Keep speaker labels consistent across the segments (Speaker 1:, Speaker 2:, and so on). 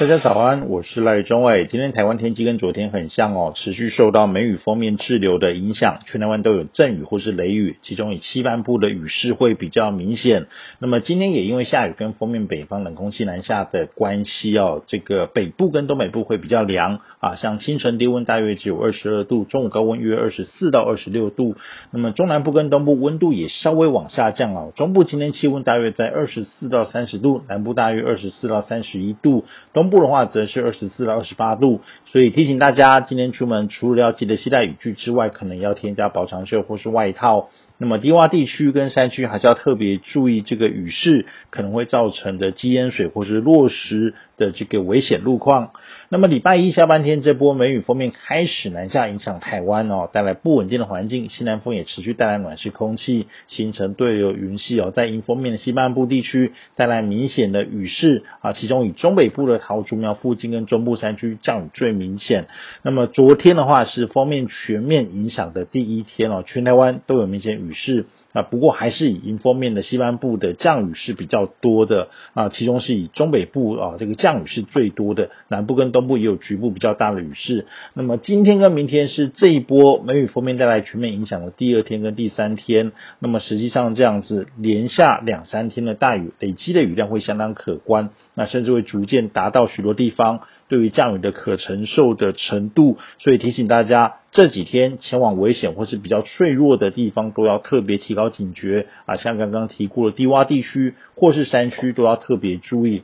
Speaker 1: 大家早安，我是赖中伟。今天台湾天气跟昨天很像哦，持续受到梅雨锋面滞留的影响，全台湾都有阵雨或是雷雨，其中以西半部的雨势会比较明显。那么今天也因为下雨跟锋面北方冷空气南下的关系哦，这个北部跟东北部会比较凉啊，像清晨低温大约只有二十二度，中午高温约二十四到二十六度。那么中南部跟东部温度也稍微往下降哦，中部今天气温大约在二十四到三十度，南部大约二十四到三十一度，东部的话则是二十四到二十八度，所以提醒大家，今天出门除了要记得携带雨具之外，可能要添加薄长袖或是外套。那么低洼地区跟山区还是要特别注意这个雨势可能会造成的积淹水或是落石的这个危险路况。那么礼拜一下半天这波梅雨锋面开始南下，影响台湾哦，带来不稳定的环境。西南风也持续带来暖湿空气，形成对流云系哦，在迎风面的西半部地区带来明显的雨势啊，其中以中北部的桃竹苗附近跟中部山区降雨最明显。那么昨天的话是锋面全面影响的第一天哦，全台湾都有明显雨。雨势啊，不过还是以迎风面的西半部的降雨是比较多的啊，其中是以中北部啊这个降雨是最多的，南部跟东东部也有局部比较大的雨势。那么今天跟明天是这一波梅雨锋面带来全面影响的第二天跟第三天，那么实际上这样子连下两三天的大雨，累积的雨量会相当可观，那甚至会逐渐达到许多地方对于降雨的可承受的程度，所以提醒大家。这几天前往危险或是比较脆弱的地方，都要特别提高警觉啊！像刚刚提过的低洼地区或是山区，都要特别注意。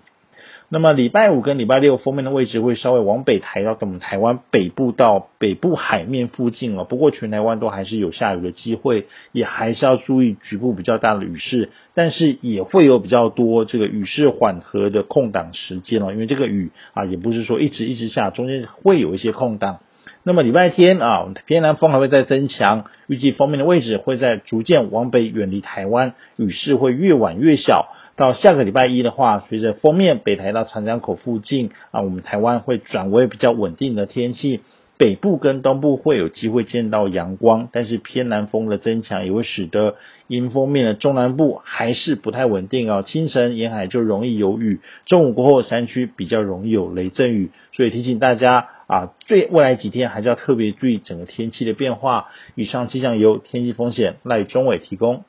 Speaker 1: 那么礼拜五跟礼拜六封面的位置会稍微往北抬到我们台湾北部到北部海面附近了。不过全台湾都还是有下雨的机会，也还是要注意局部比较大的雨势，但是也会有比较多这个雨势缓和的空档时间哦。因为这个雨啊，也不是说一直一直下，中间会有一些空档。那么礼拜天啊，偏南风还会再增强，预计封面的位置会在逐渐往北远离台湾，雨势会越晚越小。到下个礼拜一的话，随着锋面北抬到长江口附近啊，我们台湾会转为比较稳定的天气。北部跟东部会有机会见到阳光，但是偏南风的增强也会使得迎风面的中南部还是不太稳定哦。清晨沿海就容易有雨，中午过后山区比较容易有雷阵雨，所以提醒大家啊，最未来几天还是要特别注意整个天气的变化。以上气象由天气风险赖中伟提供。